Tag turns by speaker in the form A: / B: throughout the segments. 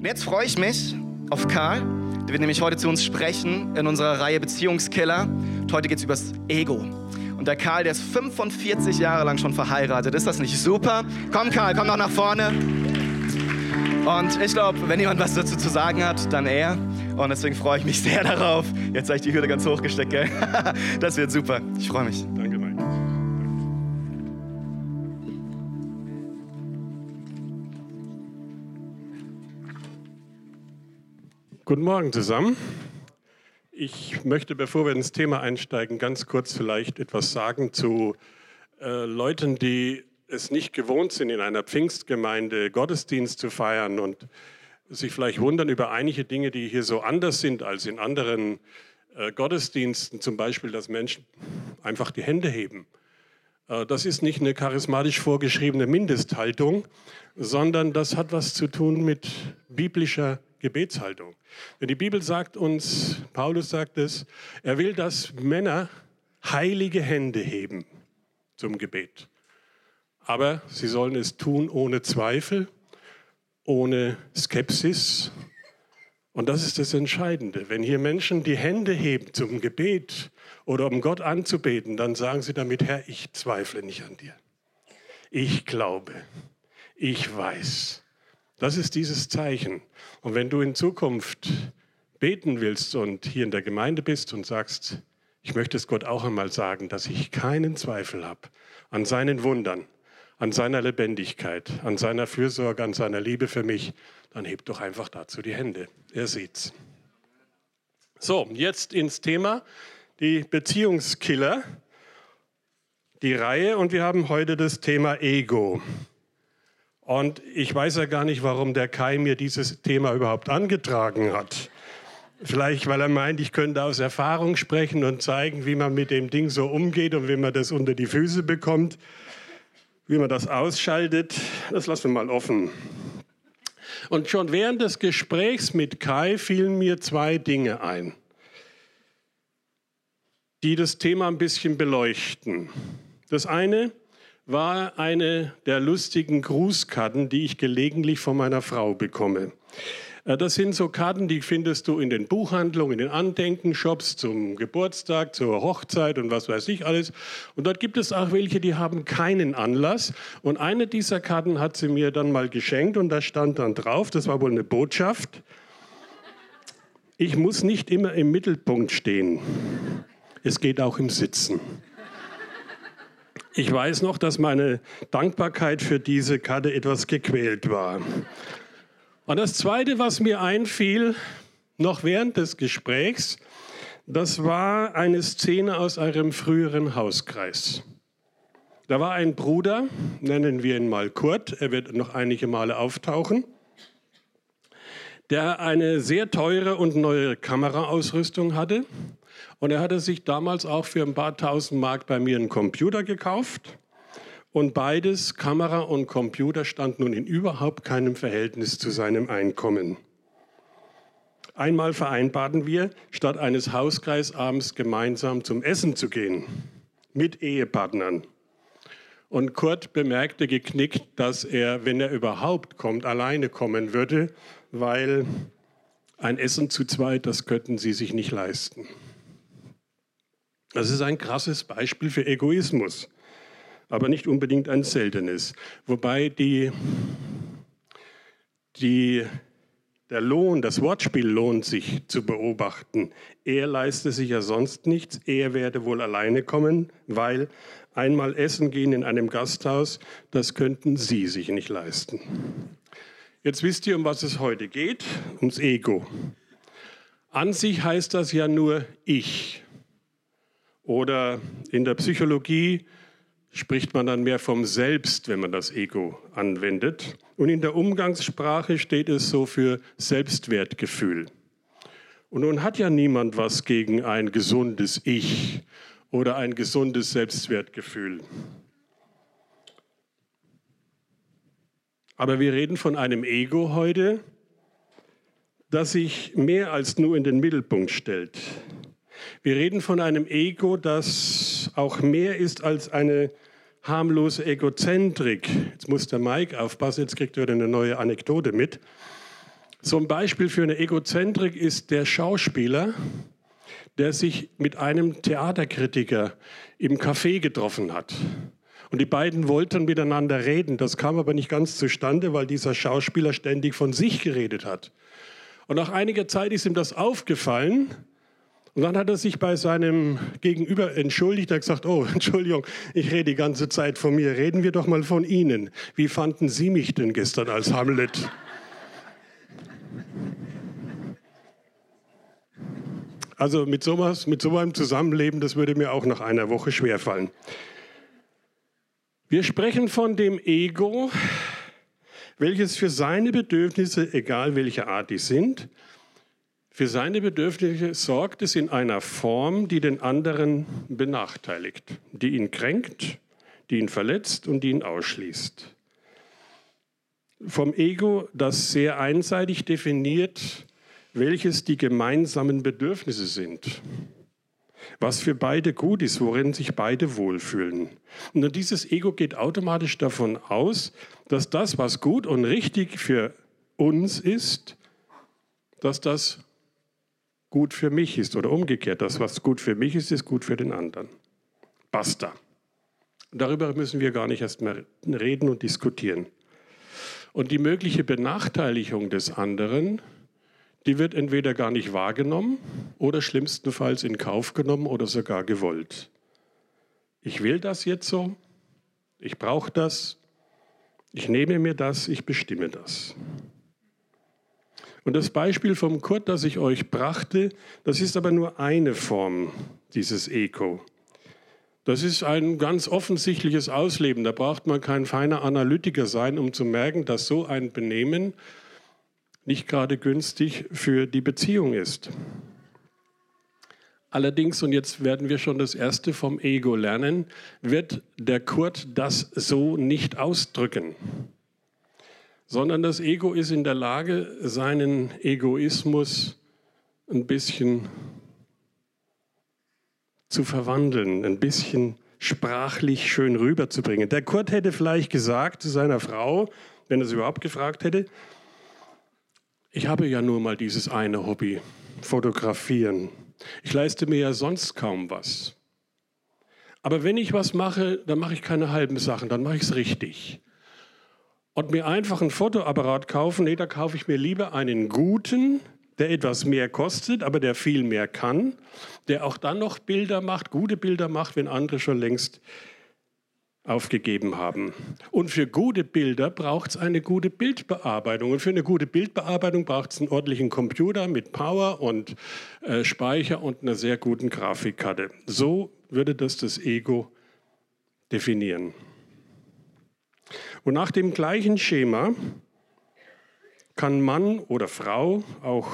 A: Und jetzt freue ich mich auf Karl. Der wird nämlich heute zu uns sprechen in unserer Reihe Beziehungskiller. Und heute geht es über das Ego. Und der Karl, der ist 45 Jahre lang schon verheiratet. Ist das nicht super? Komm, Karl, komm doch nach vorne. Und ich glaube, wenn jemand was dazu zu sagen hat, dann er. Und deswegen freue ich mich sehr darauf. Jetzt habe ich die Hürde ganz hochgesteckt, gell? Das wird super. Ich freue mich.
B: Guten Morgen zusammen. Ich möchte, bevor wir ins Thema einsteigen, ganz kurz vielleicht etwas sagen zu äh, Leuten, die es nicht gewohnt sind, in einer Pfingstgemeinde Gottesdienst zu feiern und sich vielleicht wundern über einige Dinge, die hier so anders sind als in anderen äh, Gottesdiensten, zum Beispiel, dass Menschen einfach die Hände heben. Äh, das ist nicht eine charismatisch vorgeschriebene Mindesthaltung, sondern das hat was zu tun mit biblischer Gebetshaltung. Denn die Bibel sagt uns, Paulus sagt es, er will, dass Männer heilige Hände heben zum Gebet. Aber sie sollen es tun ohne Zweifel, ohne Skepsis. Und das ist das Entscheidende. Wenn hier Menschen die Hände heben zum Gebet oder um Gott anzubeten, dann sagen sie damit, Herr, ich zweifle nicht an dir. Ich glaube, ich weiß. Das ist dieses Zeichen. Und wenn du in Zukunft beten willst und hier in der Gemeinde bist und sagst, ich möchte es Gott auch einmal sagen, dass ich keinen Zweifel habe an seinen Wundern, an seiner Lebendigkeit, an seiner Fürsorge, an seiner Liebe für mich, dann hebt doch einfach dazu die Hände. Er sieht's. So, jetzt ins Thema, die Beziehungskiller, die Reihe und wir haben heute das Thema Ego. Und ich weiß ja gar nicht, warum der Kai mir dieses Thema überhaupt angetragen hat. Vielleicht, weil er meint, ich könnte aus Erfahrung sprechen und zeigen, wie man mit dem Ding so umgeht und wie man das unter die Füße bekommt, wie man das ausschaltet. Das lassen wir mal offen. Und schon während des Gesprächs mit Kai fielen mir zwei Dinge ein, die das Thema ein bisschen beleuchten. Das eine, war eine der lustigen Grußkarten, die ich gelegentlich von meiner Frau bekomme. Äh, das sind so Karten, die findest du in den Buchhandlungen, in den Andenkenshops zum Geburtstag, zur Hochzeit und was weiß ich alles. Und dort gibt es auch welche, die haben keinen Anlass. Und eine dieser Karten hat sie mir dann mal geschenkt und da stand dann drauf, das war wohl eine Botschaft, ich muss nicht immer im Mittelpunkt stehen. Es geht auch im Sitzen. Ich weiß noch, dass meine Dankbarkeit für diese Karte etwas gequält war. Und das Zweite, was mir einfiel, noch während des Gesprächs, das war eine Szene aus einem früheren Hauskreis. Da war ein Bruder, nennen wir ihn mal Kurt, er wird noch einige Male auftauchen, der eine sehr teure und neue Kameraausrüstung hatte und er hatte sich damals auch für ein paar tausend Mark bei mir einen Computer gekauft. Und beides, Kamera und Computer, stand nun in überhaupt keinem Verhältnis zu seinem Einkommen. Einmal vereinbarten wir, statt eines Hauskreisabends gemeinsam zum Essen zu gehen, mit Ehepartnern. Und Kurt bemerkte geknickt, dass er, wenn er überhaupt kommt, alleine kommen würde, weil ein Essen zu zweit, das könnten sie sich nicht leisten. Das ist ein krasses Beispiel für Egoismus, aber nicht unbedingt ein seltenes. Wobei die, die, der Lohn, das Wortspiel lohnt sich zu beobachten. Er leiste sich ja sonst nichts, er werde wohl alleine kommen, weil einmal essen gehen in einem Gasthaus, das könnten Sie sich nicht leisten. Jetzt wisst ihr, um was es heute geht, ums Ego. An sich heißt das ja nur ich. Oder in der Psychologie spricht man dann mehr vom Selbst, wenn man das Ego anwendet. Und in der Umgangssprache steht es so für Selbstwertgefühl. Und nun hat ja niemand was gegen ein gesundes Ich oder ein gesundes Selbstwertgefühl. Aber wir reden von einem Ego heute, das sich mehr als nur in den Mittelpunkt stellt. Wir reden von einem Ego, das auch mehr ist als eine harmlose Egozentrik. Jetzt muss der Mike aufpassen, jetzt kriegt er eine neue Anekdote mit. Ein Beispiel für eine Egozentrik ist der Schauspieler, der sich mit einem Theaterkritiker im Café getroffen hat. Und die beiden wollten miteinander reden. Das kam aber nicht ganz zustande, weil dieser Schauspieler ständig von sich geredet hat. Und nach einiger Zeit ist ihm das aufgefallen. Und dann hat er sich bei seinem Gegenüber entschuldigt. Er hat gesagt, oh, Entschuldigung, ich rede die ganze Zeit von mir. Reden wir doch mal von Ihnen. Wie fanden Sie mich denn gestern als Hamlet? Also mit sowas, mit so einem Zusammenleben, das würde mir auch nach einer Woche schwerfallen. Wir sprechen von dem Ego, welches für seine Bedürfnisse, egal welcher Art die sind, für seine Bedürfnisse sorgt es in einer Form, die den anderen benachteiligt, die ihn kränkt, die ihn verletzt und die ihn ausschließt. Vom Ego, das sehr einseitig definiert, welches die gemeinsamen Bedürfnisse sind. Was für beide gut ist, worin sich beide wohlfühlen. Und dieses Ego geht automatisch davon aus, dass das, was gut und richtig für uns ist, dass das gut für mich ist oder umgekehrt. Das, was gut für mich ist, ist gut für den anderen. Basta. Darüber müssen wir gar nicht erst mehr reden und diskutieren. Und die mögliche Benachteiligung des anderen die wird entweder gar nicht wahrgenommen oder schlimmstenfalls in Kauf genommen oder sogar gewollt. Ich will das jetzt so, ich brauche das, ich nehme mir das, ich bestimme das. Und das Beispiel vom Kurt, das ich euch brachte, das ist aber nur eine Form dieses Ego. Das ist ein ganz offensichtliches Ausleben. Da braucht man kein feiner Analytiker sein, um zu merken, dass so ein Benehmen nicht gerade günstig für die Beziehung ist. Allerdings, und jetzt werden wir schon das Erste vom Ego lernen, wird der Kurt das so nicht ausdrücken, sondern das Ego ist in der Lage, seinen Egoismus ein bisschen zu verwandeln, ein bisschen sprachlich schön rüberzubringen. Der Kurt hätte vielleicht gesagt zu seiner Frau, wenn er es überhaupt gefragt hätte, ich habe ja nur mal dieses eine Hobby, fotografieren. Ich leiste mir ja sonst kaum was. Aber wenn ich was mache, dann mache ich keine halben Sachen, dann mache ich es richtig. Und mir einfach einen Fotoapparat kaufen, nee, da kaufe ich mir lieber einen guten, der etwas mehr kostet, aber der viel mehr kann, der auch dann noch Bilder macht, gute Bilder macht, wenn andere schon längst aufgegeben haben. Und für gute Bilder braucht es eine gute Bildbearbeitung. Und für eine gute Bildbearbeitung braucht es einen ordentlichen Computer mit Power und äh, Speicher und einer sehr guten Grafikkarte. So würde das das Ego definieren. Und nach dem gleichen Schema kann Mann oder Frau auch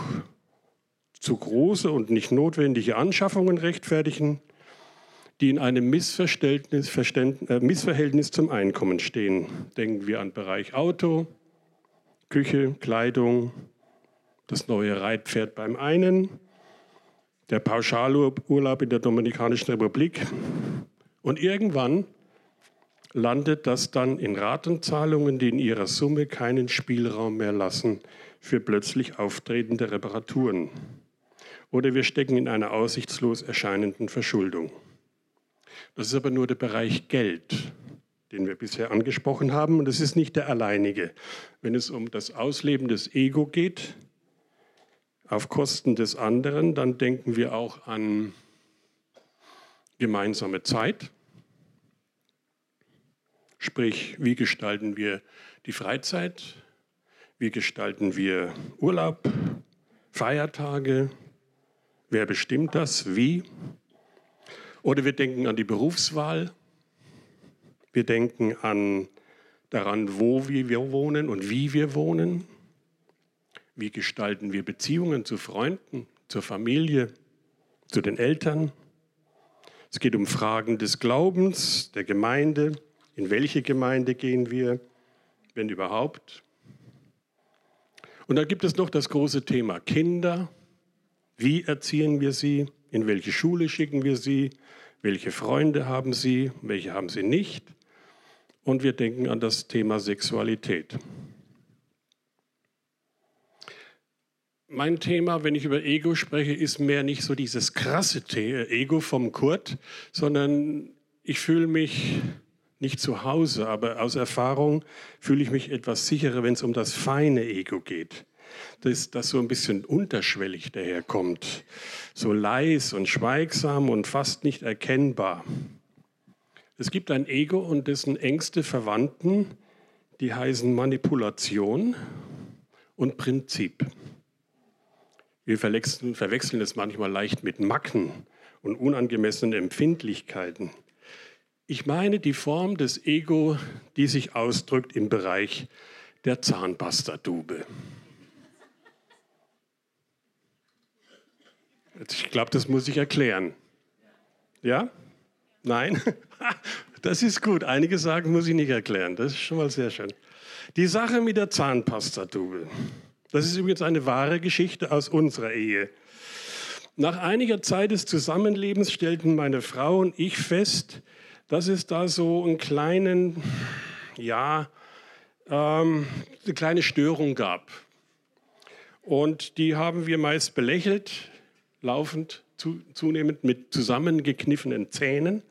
B: zu große und nicht notwendige Anschaffungen rechtfertigen die in einem äh, Missverhältnis zum Einkommen stehen. Denken wir an Bereich Auto, Küche, Kleidung, das neue Reitpferd beim einen, der Pauschalurlaub in der Dominikanischen Republik. Und irgendwann landet das dann in Ratenzahlungen, die in ihrer Summe keinen Spielraum mehr lassen für plötzlich auftretende Reparaturen. Oder wir stecken in einer aussichtslos erscheinenden Verschuldung. Das ist aber nur der Bereich Geld, den wir bisher angesprochen haben. Und das ist nicht der alleinige. Wenn es um das Ausleben des Ego geht, auf Kosten des anderen, dann denken wir auch an gemeinsame Zeit. Sprich, wie gestalten wir die Freizeit? Wie gestalten wir Urlaub, Feiertage? Wer bestimmt das? Wie? Oder wir denken an die Berufswahl. Wir denken an daran, wo wir wohnen und wie wir wohnen. Wie gestalten wir Beziehungen zu Freunden, zur Familie, zu den Eltern? Es geht um Fragen des Glaubens, der Gemeinde. In welche Gemeinde gehen wir, wenn überhaupt? Und da gibt es noch das große Thema Kinder. Wie erziehen wir sie? In welche Schule schicken wir sie? Welche Freunde haben sie? Welche haben sie nicht? Und wir denken an das Thema Sexualität. mein Thema, wenn ich über Ego spreche, ist mehr nicht so dieses krasse Ego vom Kurt, sondern ich fühle mich nicht zu Hause, aber aus Erfahrung fühle ich mich etwas sicherer, wenn es um das feine Ego geht. Das, das so ein bisschen unterschwellig daherkommt, so leis und schweigsam und fast nicht erkennbar. Es gibt ein Ego und dessen engste Verwandten, die heißen Manipulation und Prinzip. Wir verwechseln es manchmal leicht mit Macken und unangemessenen Empfindlichkeiten. Ich meine die Form des Ego, die sich ausdrückt im Bereich der Zahnpastatube. Ich glaube, das muss ich erklären. Ja? Nein? Das ist gut. Einige sagen, muss ich nicht erklären. Das ist schon mal sehr schön. Die Sache mit der Zahnpastatube. Das ist übrigens eine wahre Geschichte aus unserer Ehe. Nach einiger Zeit des Zusammenlebens stellten meine Frau und ich fest, dass es da so einen kleinen, ja, ähm, eine kleine Störung gab. Und die haben wir meist belächelt, laufend, zu, zunehmend mit zusammengekniffenen Zähnen.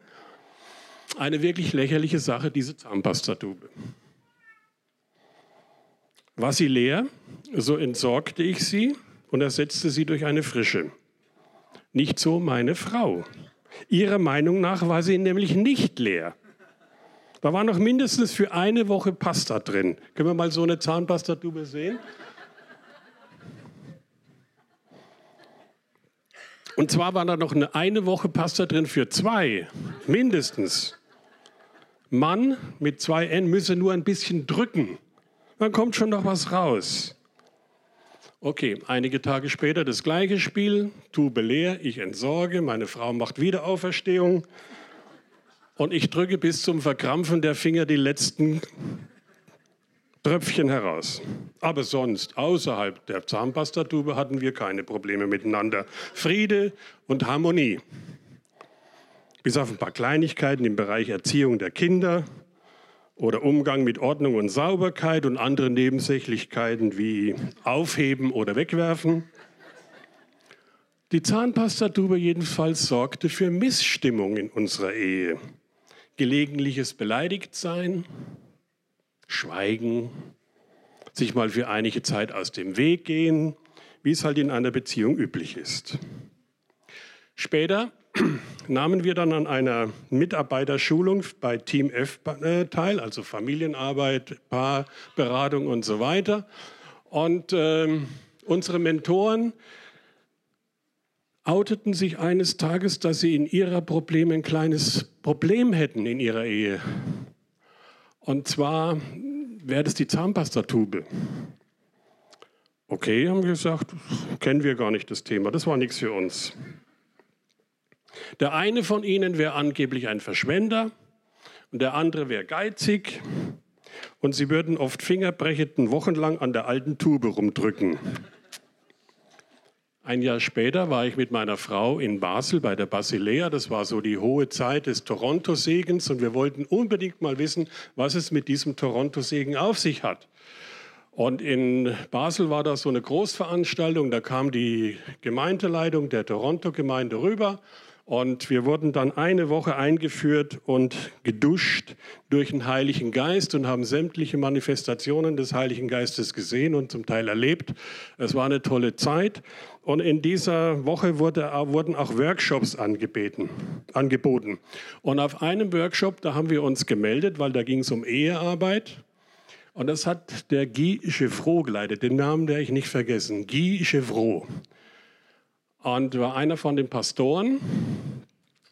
B: Eine wirklich lächerliche Sache, diese Zahnpastatube. War sie leer, so entsorgte ich sie und ersetzte sie durch eine frische. Nicht so meine Frau. Ihrer Meinung nach war sie nämlich nicht leer. Da war noch mindestens für eine Woche Pasta drin. Können wir mal so eine Zahnpastatube sehen? Und zwar war da noch eine, eine Woche Pasta drin für zwei, mindestens. Mann mit zwei N müsse nur ein bisschen drücken dann kommt schon noch was raus. Okay, einige Tage später das gleiche Spiel, Tube leer, ich entsorge, meine Frau macht wieder Auferstehung und ich drücke bis zum Verkrampfen der Finger die letzten Tröpfchen heraus. Aber sonst, außerhalb der Zahnpastatube hatten wir keine Probleme miteinander. Friede und Harmonie. Bis auf ein paar Kleinigkeiten im Bereich Erziehung der Kinder, oder Umgang mit Ordnung und Sauberkeit und andere Nebensächlichkeiten wie Aufheben oder Wegwerfen. Die Zahnpastatube jedenfalls sorgte für Missstimmung in unserer Ehe. Gelegentliches Beleidigtsein, Schweigen, sich mal für einige Zeit aus dem Weg gehen, wie es halt in einer Beziehung üblich ist. Später nahmen wir dann an einer Mitarbeiterschulung bei Team F äh, teil, also Familienarbeit, Paarberatung und so weiter. Und äh, unsere Mentoren outeten sich eines Tages, dass sie in ihrer Probleme ein kleines Problem hätten in ihrer Ehe. Und zwar wäre das die Zahnpastatube. Okay, haben wir gesagt, kennen wir gar nicht das Thema, das war nichts für uns. Der eine von ihnen wäre angeblich ein Verschwender und der andere wäre geizig und sie würden oft fingerbrechenden wochenlang an der alten Tube rumdrücken. Ein Jahr später war ich mit meiner Frau in Basel bei der Basilea. Das war so die hohe Zeit des Toronto-Segens und wir wollten unbedingt mal wissen, was es mit diesem Toronto-Segen auf sich hat. Und in Basel war das so eine Großveranstaltung. Da kam die Gemeindeleitung der Toronto-Gemeinde rüber und wir wurden dann eine Woche eingeführt und geduscht durch den Heiligen Geist und haben sämtliche Manifestationen des Heiligen Geistes gesehen und zum Teil erlebt. Es war eine tolle Zeit. Und in dieser Woche wurde, wurden auch Workshops angebeten, angeboten. Und auf einem Workshop, da haben wir uns gemeldet, weil da ging es um Ehearbeit. Und das hat der Guy Chevreau geleitet, den Namen werde ich nicht vergessen. Guy Chevreau und war einer von den Pastoren.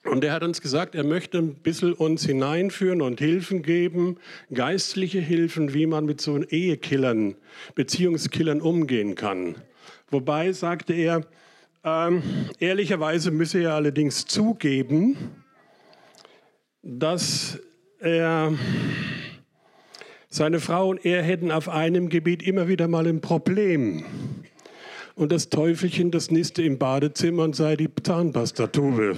B: Und er hat uns gesagt, er möchte ein bisschen uns hineinführen und Hilfen geben, geistliche Hilfen, wie man mit so Ehekillern, Beziehungskillern umgehen kann. Wobei, sagte er, ähm, ehrlicherweise müsse er allerdings zugeben, dass er, seine Frau und er hätten auf einem Gebiet immer wieder mal ein Problem und das Teufelchen, das niste im Badezimmer und sei die Zahnpastatube.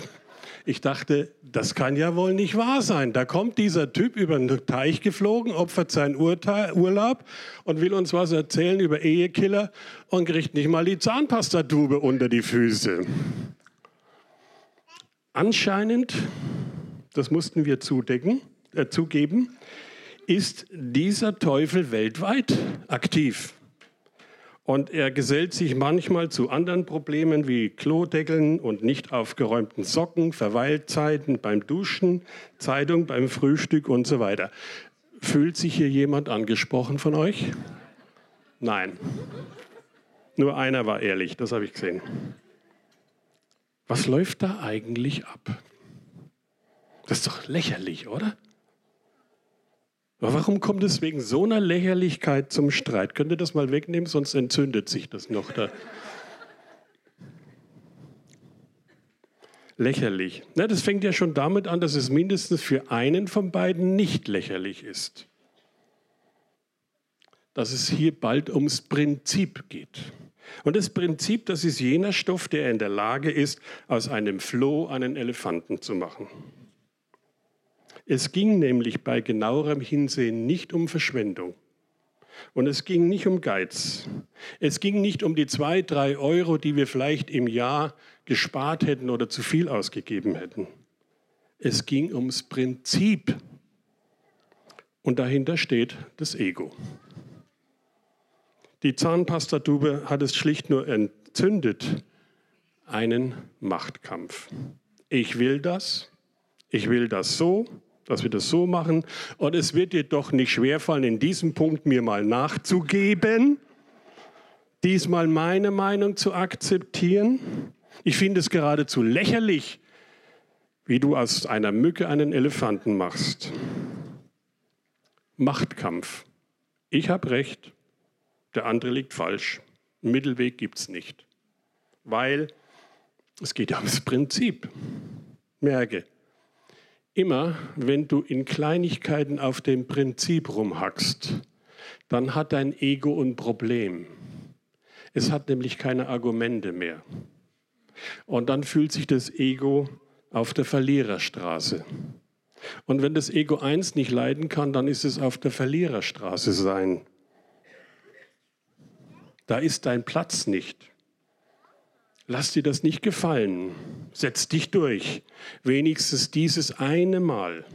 B: Ich dachte, das kann ja wohl nicht wahr sein. Da kommt dieser Typ über den Teich geflogen, opfert seinen Urteil, Urlaub und will uns was erzählen über Ehekiller und kriegt nicht mal die Zahnpastatube unter die Füße. Anscheinend, das mussten wir zudecken, äh, zugeben, ist dieser Teufel weltweit aktiv. Und er gesellt sich manchmal zu anderen Problemen wie Klodeckeln und nicht aufgeräumten Socken, Verweilzeiten beim Duschen, Zeitung beim Frühstück und so weiter. Fühlt sich hier jemand angesprochen von euch? Nein. Nur einer war ehrlich, das habe ich gesehen. Was läuft da eigentlich ab? Das ist doch lächerlich, oder? Aber warum kommt es wegen so einer Lächerlichkeit zum Streit? Könnt ihr das mal wegnehmen, sonst entzündet sich das noch da. lächerlich. Na, das fängt ja schon damit an, dass es mindestens für einen von beiden nicht lächerlich ist. Dass es hier bald ums Prinzip geht. Und das Prinzip, das ist jener Stoff, der in der Lage ist, aus einem Floh einen Elefanten zu machen. Es ging nämlich bei genauerem Hinsehen nicht um Verschwendung. Und es ging nicht um Geiz. Es ging nicht um die zwei, drei Euro, die wir vielleicht im Jahr gespart hätten oder zu viel ausgegeben hätten. Es ging ums Prinzip. Und dahinter steht das Ego. Die Zahnpastatube hat es schlicht nur entzündet. Einen Machtkampf. Ich will das, ich will das so, dass wir das so machen. Und es wird dir doch nicht schwerfallen, in diesem Punkt mir mal nachzugeben, diesmal meine Meinung zu akzeptieren. Ich finde es geradezu lächerlich, wie du aus einer Mücke einen Elefanten machst. Machtkampf. Ich habe recht, der andere liegt falsch. Einen Mittelweg gibt es nicht. Weil es geht ja ums Prinzip. Merke, Immer wenn du in Kleinigkeiten auf dem Prinzip rumhackst, dann hat dein Ego ein Problem. Es hat nämlich keine Argumente mehr. Und dann fühlt sich das Ego auf der Verliererstraße. Und wenn das Ego eins nicht leiden kann, dann ist es auf der Verliererstraße sein. Da ist dein Platz nicht. Lass dir das nicht gefallen. Setz dich durch. Wenigstens dieses eine Mal.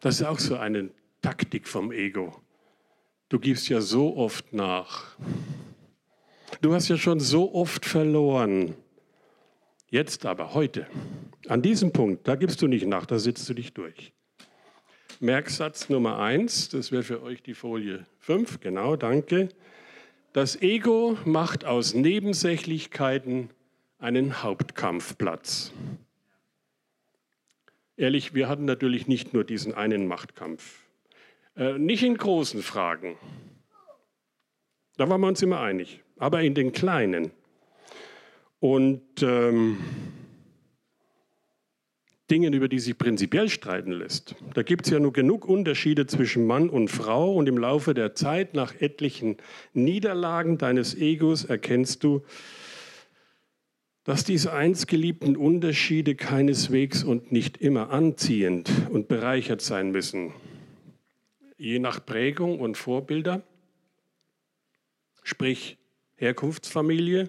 B: Das ist auch so eine Taktik vom Ego. Du gibst ja so oft nach. Du hast ja schon so oft verloren. Jetzt aber, heute, an diesem Punkt, da gibst du nicht nach, da sitzt du dich durch. Merksatz Nummer eins, das wäre für euch die Folie 5, genau, danke. Das Ego macht aus Nebensächlichkeiten einen Hauptkampfplatz. Ehrlich, wir hatten natürlich nicht nur diesen einen Machtkampf. Äh, nicht in großen Fragen. Da waren wir uns immer einig. Aber in den kleinen. Und ähm, Dingen, über die sich prinzipiell streiten lässt. Da gibt es ja nur genug Unterschiede zwischen Mann und Frau und im Laufe der Zeit, nach etlichen Niederlagen deines Egos, erkennst du, dass diese einst geliebten Unterschiede keineswegs und nicht immer anziehend und bereichert sein müssen. Je nach Prägung und Vorbilder, sprich Herkunftsfamilie,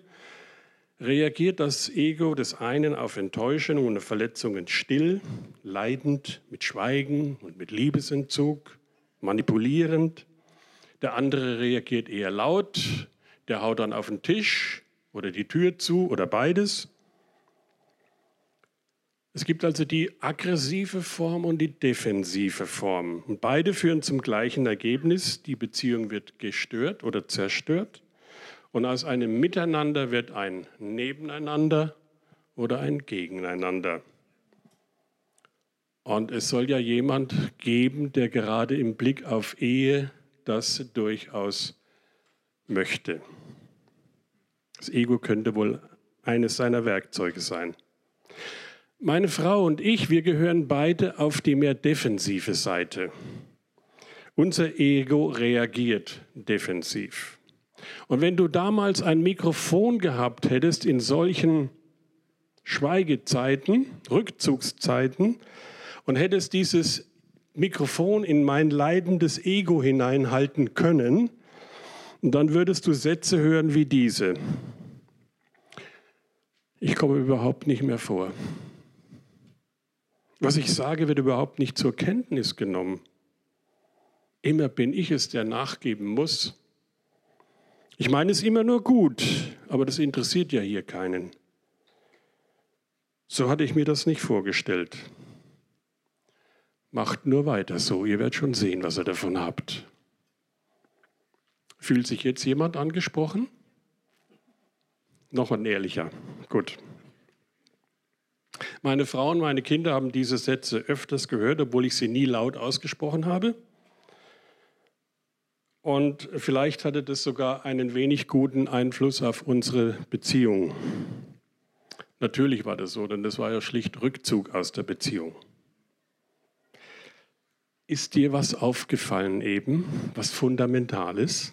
B: reagiert das Ego des einen auf Enttäuschungen und Verletzungen still, leidend, mit Schweigen und mit Liebesentzug, manipulierend. Der andere reagiert eher laut, der haut dann auf den Tisch oder die Tür zu oder beides. Es gibt also die aggressive Form und die defensive Form. Und beide führen zum gleichen Ergebnis. Die Beziehung wird gestört oder zerstört. Und aus einem Miteinander wird ein Nebeneinander oder ein Gegeneinander. Und es soll ja jemand geben, der gerade im Blick auf Ehe das durchaus möchte. Das Ego könnte wohl eines seiner Werkzeuge sein. Meine Frau und ich, wir gehören beide auf die mehr defensive Seite. Unser Ego reagiert defensiv. Und wenn du damals ein Mikrofon gehabt hättest in solchen Schweigezeiten, Rückzugszeiten und hättest dieses Mikrofon in mein leidendes Ego hineinhalten können, dann würdest du Sätze hören wie diese. Ich komme überhaupt nicht mehr vor. Was ich sage, wird überhaupt nicht zur Kenntnis genommen. Immer bin ich es, der nachgeben muss. Ich meine es immer nur gut, aber das interessiert ja hier keinen. So hatte ich mir das nicht vorgestellt. Macht nur weiter so, ihr werdet schon sehen, was ihr davon habt. Fühlt sich jetzt jemand angesprochen? Noch ein ehrlicher. Gut. Meine Frau und meine Kinder haben diese Sätze öfters gehört, obwohl ich sie nie laut ausgesprochen habe. Und vielleicht hatte das sogar einen wenig guten Einfluss auf unsere Beziehung. Natürlich war das so, denn das war ja schlicht Rückzug aus der Beziehung. Ist dir was aufgefallen eben, was Fundamentales?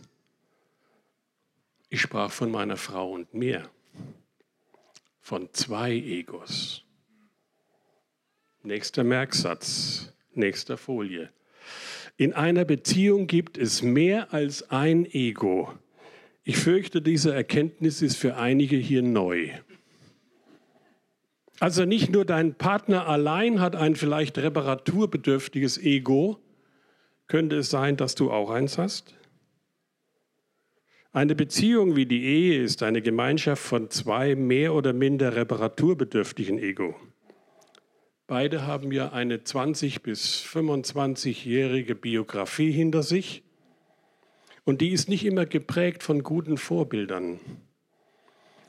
B: Ich sprach von meiner Frau und mir, von zwei Egos. Nächster Merksatz, nächster Folie. In einer Beziehung gibt es mehr als ein Ego. Ich fürchte, diese Erkenntnis ist für einige hier neu. Also nicht nur dein Partner allein hat ein vielleicht reparaturbedürftiges Ego, könnte es sein, dass du auch eins hast? Eine Beziehung wie die Ehe ist eine Gemeinschaft von zwei mehr oder minder reparaturbedürftigen Ego. Beide haben ja eine 20 bis 25-jährige Biografie hinter sich und die ist nicht immer geprägt von guten Vorbildern,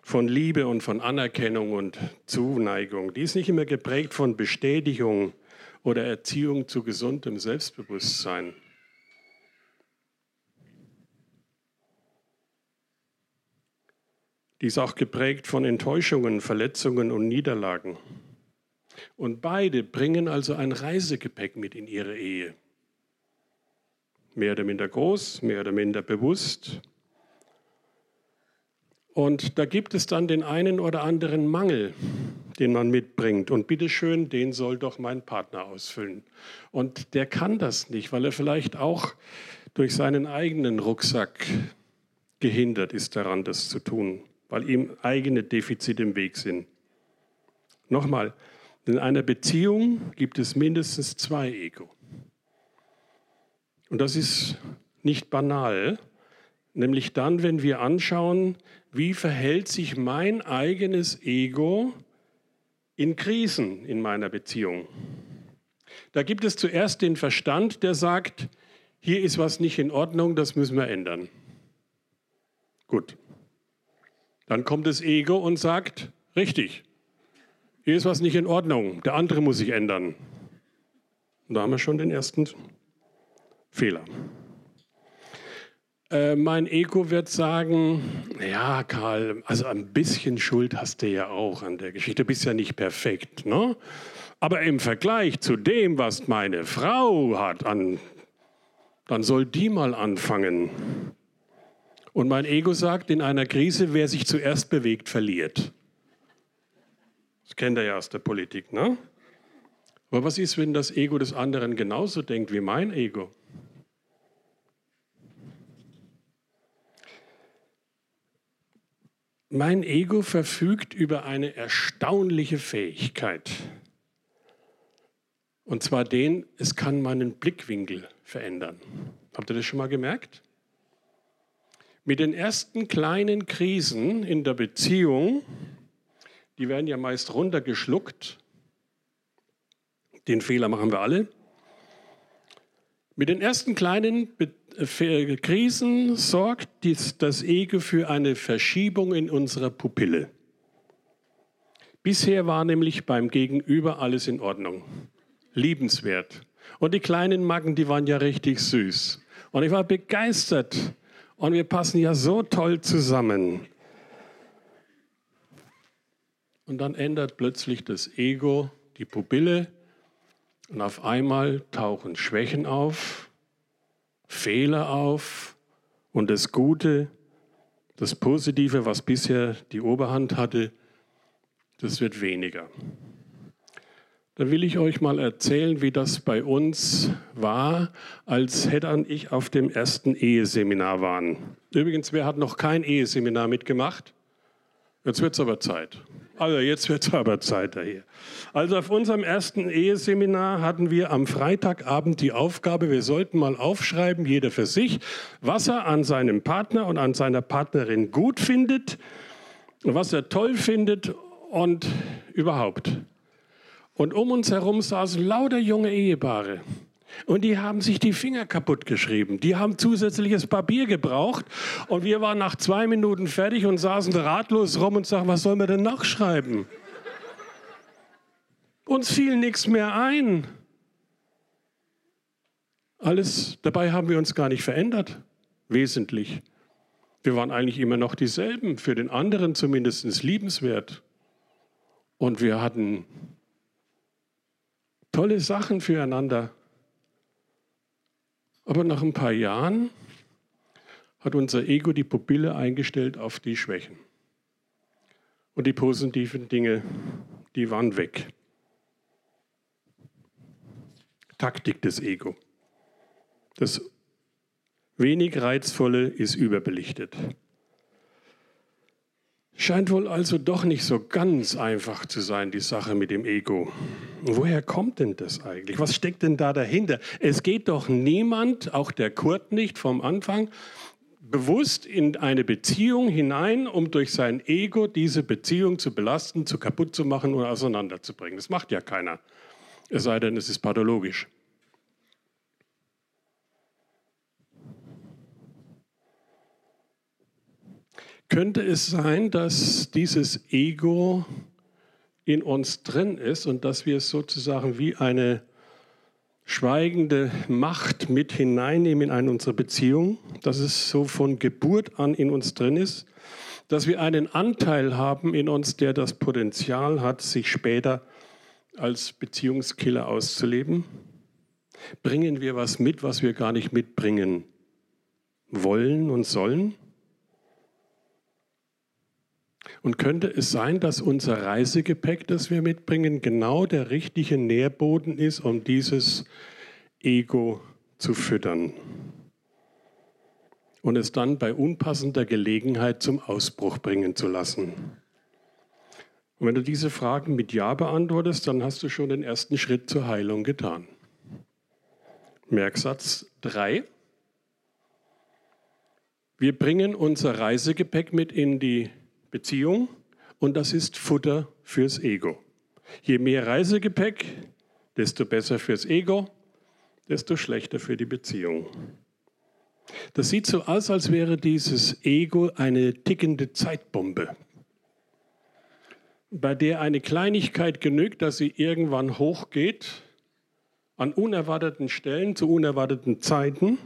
B: von Liebe und von Anerkennung und Zuneigung. Die ist nicht immer geprägt von Bestätigung oder Erziehung zu gesundem Selbstbewusstsein. Die ist auch geprägt von Enttäuschungen, Verletzungen und Niederlagen. Und beide bringen also ein Reisegepäck mit in ihre Ehe. Mehr oder minder groß, mehr oder minder bewusst. Und da gibt es dann den einen oder anderen Mangel, den man mitbringt. Und bitteschön, den soll doch mein Partner ausfüllen. Und der kann das nicht, weil er vielleicht auch durch seinen eigenen Rucksack gehindert ist daran, das zu tun, weil ihm eigene Defizite im Weg sind. Nochmal, in einer Beziehung gibt es mindestens zwei Ego. Und das ist nicht banal, nämlich dann, wenn wir anschauen, wie verhält sich mein eigenes Ego in Krisen in meiner Beziehung. Da gibt es zuerst den Verstand, der sagt, hier ist was nicht in Ordnung, das müssen wir ändern. Gut. Dann kommt das Ego und sagt, richtig, hier ist was nicht in Ordnung, der andere muss sich ändern. Und da haben wir schon den ersten Fehler. Äh, mein Ego wird sagen, ja Karl, also ein bisschen Schuld hast du ja auch an der Geschichte, du bist ja nicht perfekt. Ne? Aber im Vergleich zu dem, was meine Frau hat, an, dann soll die mal anfangen. Und mein Ego sagt in einer Krise, wer sich zuerst bewegt, verliert. Das kennt ihr ja aus der Politik, ne? Aber was ist, wenn das Ego des anderen genauso denkt wie mein Ego? Mein Ego verfügt über eine erstaunliche Fähigkeit. Und zwar den, es kann meinen Blickwinkel verändern. Habt ihr das schon mal gemerkt? Mit den ersten kleinen Krisen in der Beziehung die werden ja meist runtergeschluckt. Den Fehler machen wir alle. Mit den ersten kleinen äh, Krisen sorgt das Ego für eine Verschiebung in unserer Pupille. Bisher war nämlich beim Gegenüber alles in Ordnung, liebenswert. Und die kleinen Macken, die waren ja richtig süß. Und ich war begeistert. Und wir passen ja so toll zusammen. Und dann ändert plötzlich das Ego die Pupille und auf einmal tauchen Schwächen auf, Fehler auf und das Gute, das Positive, was bisher die Oberhand hatte, das wird weniger. Da will ich euch mal erzählen, wie das bei uns war, als Hedda und ich auf dem ersten Eheseminar waren. Übrigens, wer hat noch kein Eheseminar mitgemacht? Jetzt wird es aber Zeit. Also jetzt wird es aber Zeit daher. Also auf unserem ersten Eheseminar hatten wir am Freitagabend die Aufgabe, wir sollten mal aufschreiben, jeder für sich, was er an seinem Partner und an seiner Partnerin gut findet, was er toll findet und überhaupt. Und um uns herum saßen lauter junge Ehepaare. Und die haben sich die Finger kaputt geschrieben. Die haben zusätzliches Papier gebraucht. Und wir waren nach zwei Minuten fertig und saßen ratlos rum und sagten, was sollen wir denn nachschreiben? Uns fiel nichts mehr ein. Alles, dabei haben wir uns gar nicht verändert, wesentlich. Wir waren eigentlich immer noch dieselben, für den anderen zumindest liebenswert. Und wir hatten tolle Sachen füreinander. Aber nach ein paar Jahren hat unser Ego die Pupille eingestellt auf die Schwächen. Und die positiven Dinge, die waren weg. Taktik des Ego. Das wenig Reizvolle ist überbelichtet. Scheint wohl also doch nicht so ganz einfach zu sein, die Sache mit dem Ego. Woher kommt denn das eigentlich? Was steckt denn da dahinter? Es geht doch niemand, auch der Kurt nicht vom Anfang, bewusst in eine Beziehung hinein, um durch sein Ego diese Beziehung zu belasten, zu kaputt zu machen und auseinanderzubringen. Das macht ja keiner. Es sei denn, es ist pathologisch. Könnte es sein, dass dieses Ego in uns drin ist und dass wir es sozusagen wie eine schweigende Macht mit hineinnehmen in unsere Beziehung, dass es so von Geburt an in uns drin ist, dass wir einen Anteil haben in uns, der das Potenzial hat, sich später als Beziehungskiller auszuleben? Bringen wir was mit, was wir gar nicht mitbringen wollen und sollen? Und könnte es sein, dass unser Reisegepäck, das wir mitbringen, genau der richtige Nährboden ist, um dieses Ego zu füttern und es dann bei unpassender Gelegenheit zum Ausbruch bringen zu lassen? Und wenn du diese Fragen mit Ja beantwortest, dann hast du schon den ersten Schritt zur Heilung getan. Merksatz 3. Wir bringen unser Reisegepäck mit in die Beziehung und das ist Futter fürs Ego. Je mehr Reisegepäck, desto besser fürs Ego, desto schlechter für die Beziehung. Das sieht so aus, als wäre dieses Ego eine tickende Zeitbombe, bei der eine Kleinigkeit genügt, dass sie irgendwann hochgeht, an unerwarteten Stellen, zu unerwarteten Zeiten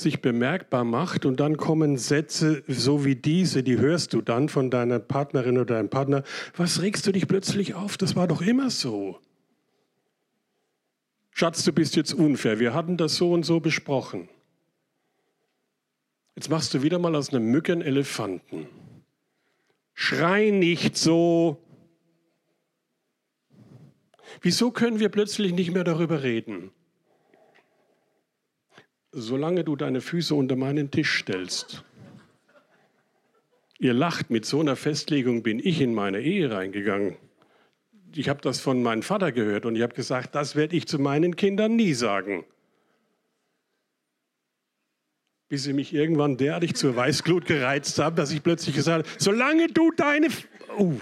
B: sich bemerkbar macht und dann kommen Sätze so wie diese, die hörst du dann von deiner Partnerin oder deinem Partner. Was regst du dich plötzlich auf? Das war doch immer so. Schatz, du bist jetzt unfair. Wir hatten das so und so besprochen. Jetzt machst du wieder mal aus einem Mücken Elefanten. Schrei nicht so. Wieso können wir plötzlich nicht mehr darüber reden? Solange du deine Füße unter meinen Tisch stellst. Ihr lacht, mit so einer Festlegung bin ich in meine Ehe reingegangen. Ich habe das von meinem Vater gehört und ich habe gesagt, das werde ich zu meinen Kindern nie sagen. Bis sie mich irgendwann derartig zur Weißglut gereizt haben, dass ich plötzlich gesagt habe, solange du deine... F uh.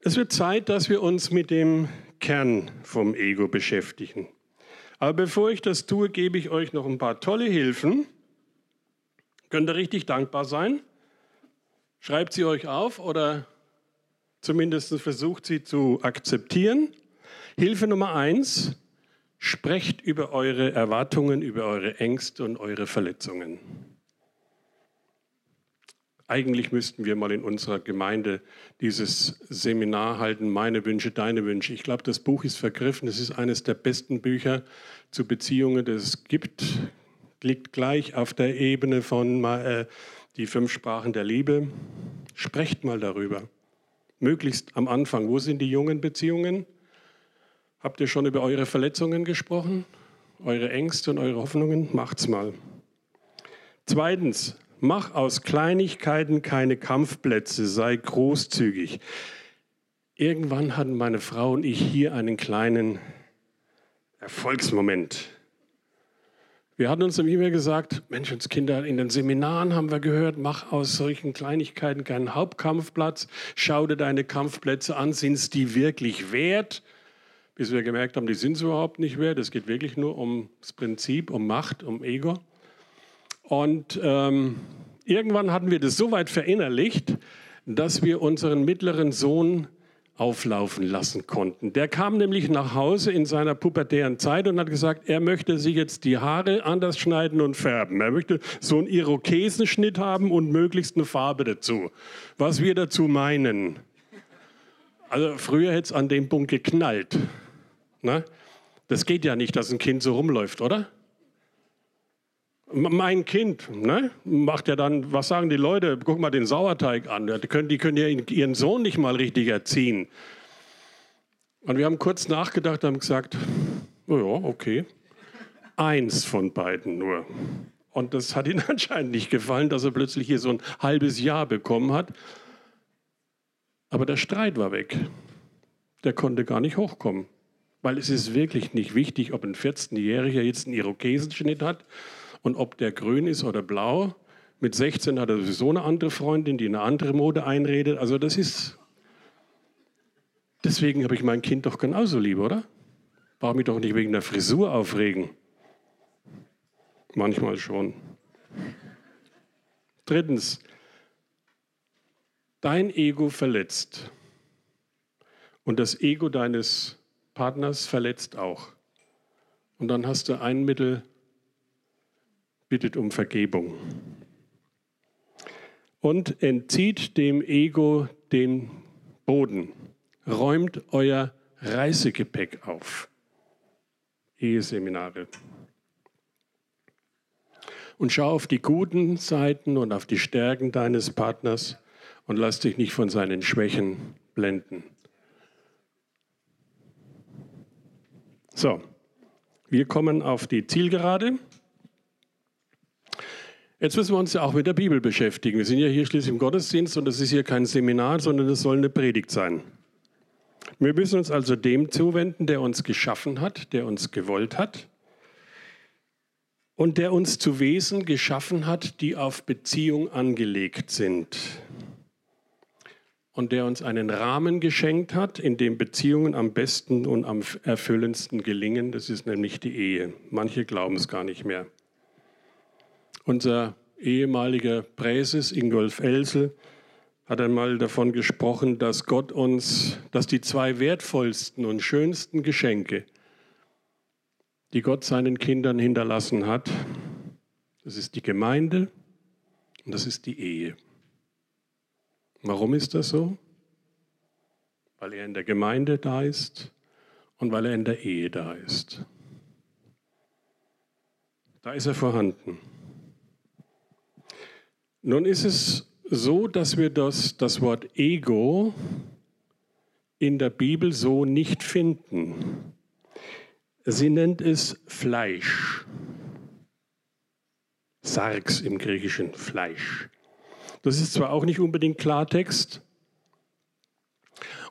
B: Es wird Zeit, dass wir uns mit dem Kern vom Ego beschäftigen. Aber bevor ich das tue, gebe ich euch noch ein paar tolle Hilfen. Könnt ihr richtig dankbar sein? Schreibt sie euch auf oder zumindest versucht sie zu akzeptieren. Hilfe Nummer eins, sprecht über eure Erwartungen, über eure Ängste und eure Verletzungen. Eigentlich müssten wir mal in unserer Gemeinde dieses Seminar halten, meine Wünsche, deine Wünsche. Ich glaube, das Buch ist vergriffen. Es ist eines der besten Bücher zu Beziehungen, das es gibt. liegt gleich auf der Ebene von äh, die fünf Sprachen der Liebe. Sprecht mal darüber. Möglichst am Anfang. Wo sind die jungen Beziehungen? Habt ihr schon über eure Verletzungen gesprochen? Eure Ängste und eure Hoffnungen? Macht's mal. Zweitens, mach aus Kleinigkeiten keine Kampfplätze, sei großzügig. Irgendwann hatten meine Frau und ich hier einen kleinen Erfolgsmoment. Wir hatten uns immer gesagt, Menschenskinder, in den Seminaren haben wir gehört, mach aus solchen Kleinigkeiten keinen Hauptkampfplatz, schau dir deine Kampfplätze an, sind es die wirklich wert? Bis wir gemerkt haben, die sind es überhaupt nicht wert. Es geht wirklich nur ums Prinzip, um Macht, um Ego. Und ähm, irgendwann hatten wir das so weit verinnerlicht, dass wir unseren mittleren Sohn auflaufen lassen konnten. Der kam nämlich nach Hause in seiner pubertären Zeit und hat gesagt, er möchte sich jetzt die Haare anders schneiden und färben. Er möchte so einen Irokesenschnitt haben und möglichst eine Farbe dazu. Was wir dazu meinen. Also früher hätte es an dem Punkt geknallt. Ne? Das geht ja nicht, dass ein Kind so rumläuft, oder? Mein Kind ne, macht ja dann, was sagen die Leute? Guck mal den Sauerteig an. Die können, die können ja ihren Sohn nicht mal richtig erziehen. Und wir haben kurz nachgedacht und haben gesagt, oh ja, okay. Eins von beiden nur. Und das hat ihm anscheinend nicht gefallen, dass er plötzlich hier so ein halbes Jahr bekommen hat. Aber der Streit war weg. Der konnte gar nicht hochkommen. Weil es ist wirklich nicht wichtig, ob ein 14-Jähriger jetzt einen Irokesenschnitt hat und ob der grün ist oder blau. Mit 16 hat er sowieso eine andere Freundin, die eine andere Mode einredet. Also das ist... Deswegen habe ich mein Kind doch genauso lieb, oder? Brauche mich doch nicht wegen der Frisur aufregen. Manchmal schon. Drittens, dein Ego verletzt. Und das Ego deines Partners verletzt auch. Und dann hast du ein Mittel, bittet um Vergebung. Und entzieht dem Ego den Boden. Räumt euer Reisegepäck auf. Eheseminare. Und schau auf die guten Seiten und auf die Stärken deines Partners und lass dich nicht von seinen Schwächen blenden. So, wir kommen auf die Zielgerade. Jetzt müssen wir uns ja auch mit der Bibel beschäftigen. Wir sind ja hier schließlich im Gottesdienst und das ist hier kein Seminar, sondern es soll eine Predigt sein. Wir müssen uns also dem zuwenden, der uns geschaffen hat, der uns gewollt hat und der uns zu Wesen geschaffen hat, die auf Beziehung angelegt sind. Und der uns einen Rahmen geschenkt hat, in dem Beziehungen am besten und am erfüllendsten gelingen. Das ist nämlich die Ehe. Manche glauben es gar nicht mehr. Unser ehemaliger Präses Ingolf Elsel hat einmal davon gesprochen, dass Gott uns, dass die zwei wertvollsten und schönsten Geschenke, die Gott seinen Kindern hinterlassen hat, das ist die Gemeinde und das ist die Ehe. Warum ist das so? Weil er in der Gemeinde da ist und weil er in der Ehe da ist. Da ist er vorhanden. Nun ist es so, dass wir das, das Wort Ego in der Bibel so nicht finden. Sie nennt es Fleisch. Sarx im Griechischen, Fleisch. Das ist zwar auch nicht unbedingt Klartext,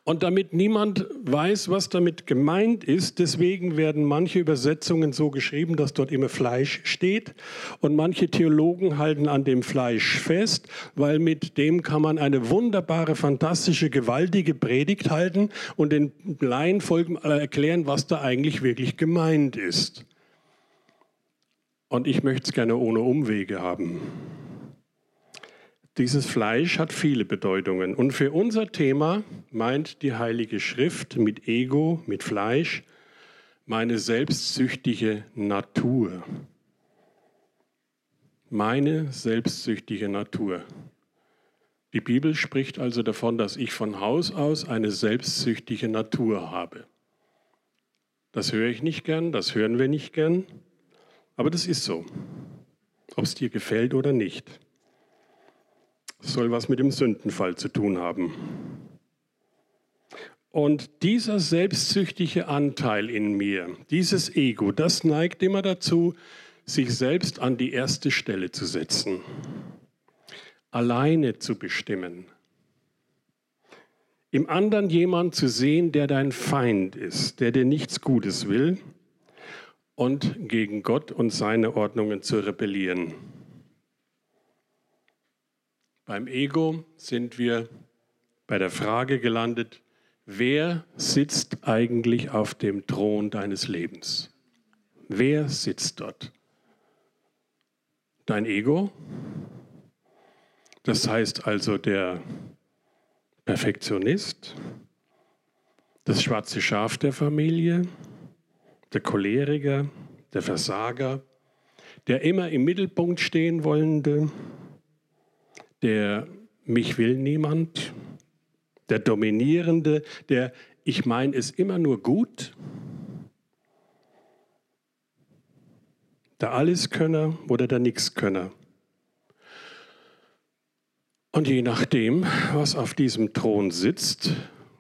B: und damit niemand weiß, was damit gemeint ist, deswegen werden manche Übersetzungen so geschrieben, dass dort immer Fleisch steht. Und manche Theologen halten an dem Fleisch fest, weil mit dem kann man eine wunderbare, fantastische, gewaltige Predigt halten und den Laienvolk erklären, was da eigentlich wirklich gemeint ist. Und ich möchte es gerne ohne Umwege haben. Dieses Fleisch hat viele Bedeutungen. Und für unser Thema meint die Heilige Schrift mit Ego, mit Fleisch, meine selbstsüchtige Natur. Meine selbstsüchtige Natur. Die Bibel spricht also davon, dass ich von Haus aus eine selbstsüchtige Natur habe. Das höre ich nicht gern, das hören wir nicht gern, aber das ist so. ob es dir gefällt oder nicht. Soll was mit dem Sündenfall zu tun haben. Und dieser selbstsüchtige Anteil in mir, dieses Ego, das neigt immer dazu, sich selbst an die erste Stelle zu setzen, alleine zu bestimmen, im anderen jemand zu sehen, der dein Feind ist, der dir nichts Gutes will und gegen Gott und seine Ordnungen zu rebellieren. Beim Ego sind wir bei der Frage gelandet, wer sitzt eigentlich auf dem Thron deines Lebens? Wer sitzt dort? Dein Ego? Das heißt also der Perfektionist, das schwarze Schaf der Familie, der Choleriker, der Versager, der immer im Mittelpunkt stehen wollende, der mich will niemand, der Dominierende, der ich meine es immer nur gut, der Alleskönner oder der Nichtskönner. Und je nachdem, was auf diesem Thron sitzt,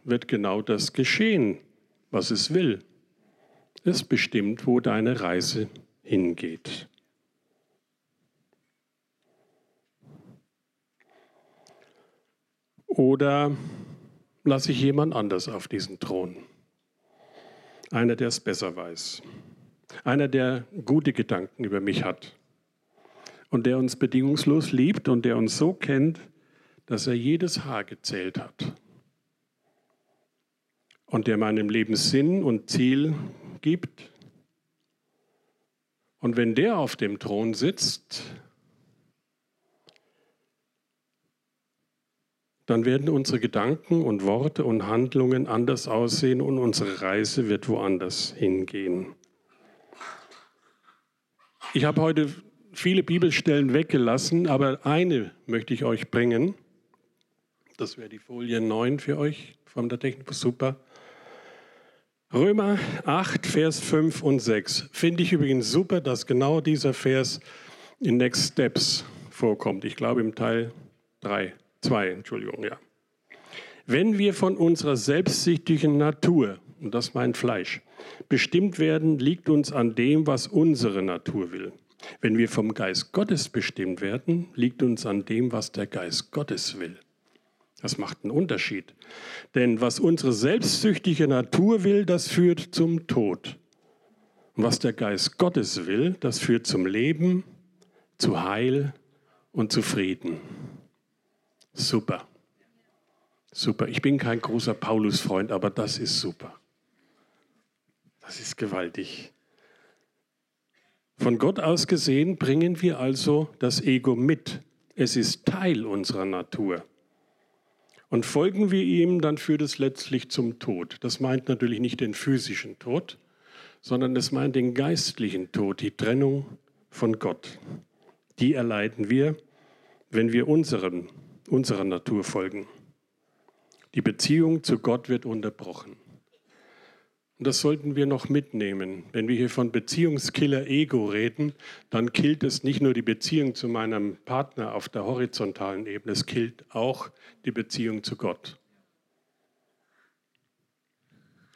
B: wird genau das geschehen, was es will. Es bestimmt, wo deine Reise hingeht. Oder lasse ich jemand anders auf diesen Thron? Einer, der es besser weiß. Einer, der gute Gedanken über mich hat. Und der uns bedingungslos liebt und der uns so kennt, dass er jedes Haar gezählt hat und der meinem Leben Sinn und Ziel gibt. Und wenn der auf dem Thron sitzt, dann werden unsere Gedanken und Worte und Handlungen anders aussehen und unsere Reise wird woanders hingehen. Ich habe heute viele Bibelstellen weggelassen, aber eine möchte ich euch bringen. Das wäre die Folie 9 für euch von der Technik. Super. Römer 8, Vers 5 und 6. Finde ich übrigens super, dass genau dieser Vers in Next Steps vorkommt. Ich glaube im Teil 3, 2, Entschuldigung, ja. Wenn wir von unserer selbstsüchtigen Natur, und das meint Fleisch, bestimmt werden, liegt uns an dem, was unsere Natur will. Wenn wir vom Geist Gottes bestimmt werden, liegt uns an dem, was der Geist Gottes will. Das macht einen Unterschied. Denn was unsere selbstsüchtige Natur will, das führt zum Tod. Und was der Geist Gottes will, das führt zum Leben, zu Heil und zu Frieden. Super. Super. Ich bin kein großer Paulus-Freund, aber das ist super. Das ist gewaltig. Von Gott aus gesehen bringen wir also das Ego mit. Es ist Teil unserer Natur. Und folgen wir ihm, dann führt es letztlich zum Tod. Das meint natürlich nicht den physischen Tod, sondern es meint den geistlichen Tod, die Trennung von Gott. Die erleiden wir, wenn wir unseren, unserer Natur folgen. Die Beziehung zu Gott wird unterbrochen. Und das sollten wir noch mitnehmen. Wenn wir hier von Beziehungskiller Ego reden, dann killt es nicht nur die Beziehung zu meinem Partner auf der horizontalen Ebene, es killt auch die Beziehung zu Gott.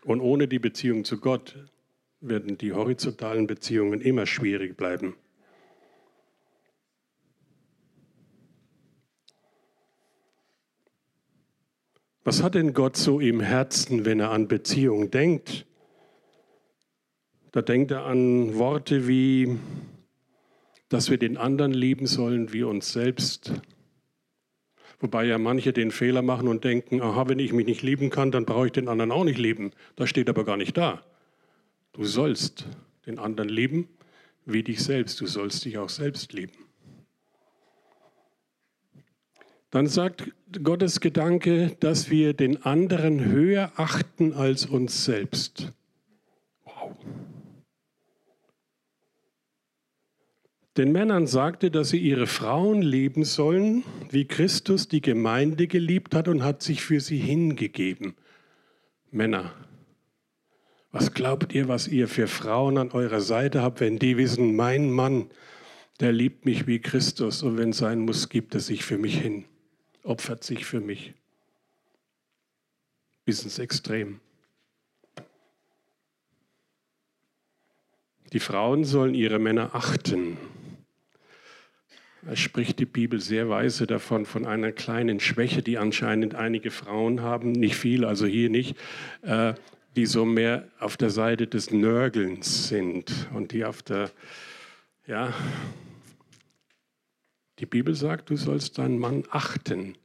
B: Und ohne die Beziehung zu Gott werden die horizontalen Beziehungen immer schwierig bleiben. Was hat denn Gott so im Herzen, wenn er an Beziehung denkt? Da denkt er an Worte wie, dass wir den anderen lieben sollen wie uns selbst. Wobei ja manche den Fehler machen und denken, aha, wenn ich mich nicht lieben kann, dann brauche ich den anderen auch nicht lieben. Das steht aber gar nicht da. Du sollst den anderen lieben wie dich selbst. Du sollst dich auch selbst lieben. Dann sagt Gottes Gedanke, dass wir den anderen höher achten als uns selbst. Wow. Den Männern sagte, dass sie ihre Frauen lieben sollen, wie Christus die Gemeinde geliebt hat und hat sich für sie hingegeben. Männer, was glaubt ihr, was ihr für Frauen an eurer Seite habt, wenn die wissen, mein Mann, der liebt mich wie Christus und wenn sein muss, gibt er sich für mich hin, opfert sich für mich. Bis ins Extrem. Die Frauen sollen ihre Männer achten. Es spricht die Bibel sehr weise davon, von einer kleinen Schwäche, die anscheinend einige Frauen haben, nicht viel, also hier nicht, äh, die so mehr auf der Seite des Nörgelns sind und die auf der, ja, die Bibel sagt, du sollst deinen Mann achten.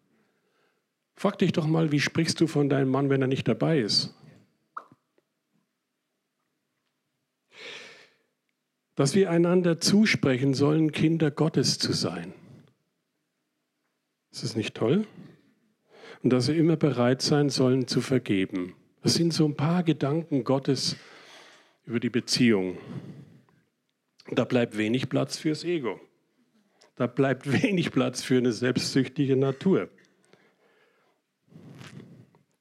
B: Frag dich doch mal, wie sprichst du von deinem Mann, wenn er nicht dabei ist? dass wir einander zusprechen sollen, Kinder Gottes zu sein. Ist das nicht toll? Und dass wir immer bereit sein sollen zu vergeben. Das sind so ein paar Gedanken Gottes über die Beziehung. Da bleibt wenig Platz fürs Ego. Da bleibt wenig Platz für eine selbstsüchtige Natur.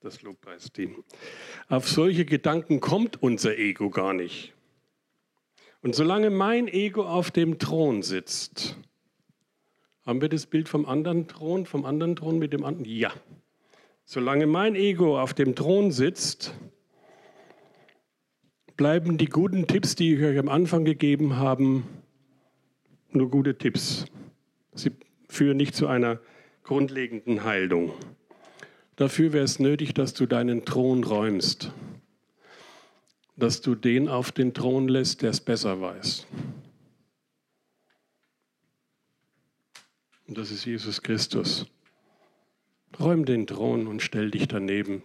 B: Das Lobpreisteam. Auf solche Gedanken kommt unser Ego gar nicht. Und solange mein Ego auf dem Thron sitzt, haben wir das Bild vom anderen Thron, vom anderen Thron mit dem anderen? Ja. Solange mein Ego auf dem Thron sitzt, bleiben die guten Tipps, die ich euch am Anfang gegeben habe, nur gute Tipps. Sie führen nicht zu einer grundlegenden Heilung. Dafür wäre es nötig, dass du deinen Thron räumst dass du den auf den Thron lässt, der es besser weiß. Und das ist Jesus Christus. Räum den Thron und stell dich daneben.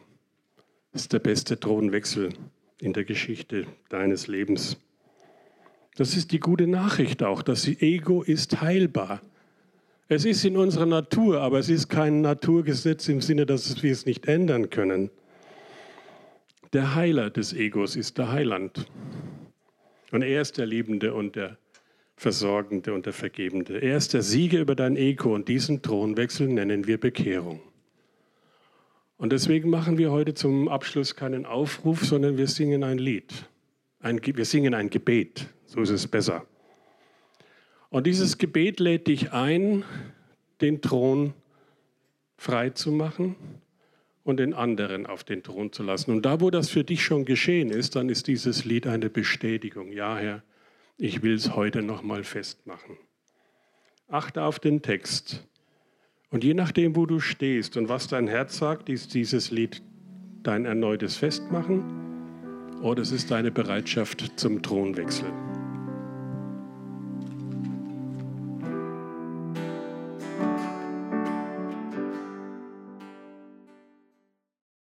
B: Das ist der beste Thronwechsel in der Geschichte deines Lebens. Das ist die gute Nachricht auch. Das Ego ist heilbar. Es ist in unserer Natur, aber es ist kein Naturgesetz im Sinne, dass wir es nicht ändern können. Der Heiler des Egos ist der Heiland. Und er ist der Liebende und der Versorgende und der Vergebende. Er ist der Sieger über dein Ego und diesen Thronwechsel nennen wir Bekehrung. Und deswegen machen wir heute zum Abschluss keinen Aufruf, sondern wir singen ein Lied. Ein, wir singen ein Gebet, so ist es besser. Und dieses Gebet lädt dich ein, den Thron frei zu machen und den anderen auf den Thron zu lassen. Und da, wo das für dich schon geschehen ist, dann ist dieses Lied eine Bestätigung. Ja, Herr, ich will es heute nochmal festmachen. Achte auf den Text. Und je nachdem, wo du stehst und was dein Herz sagt, ist dieses Lied dein erneutes Festmachen oder es ist deine Bereitschaft zum Thronwechsel.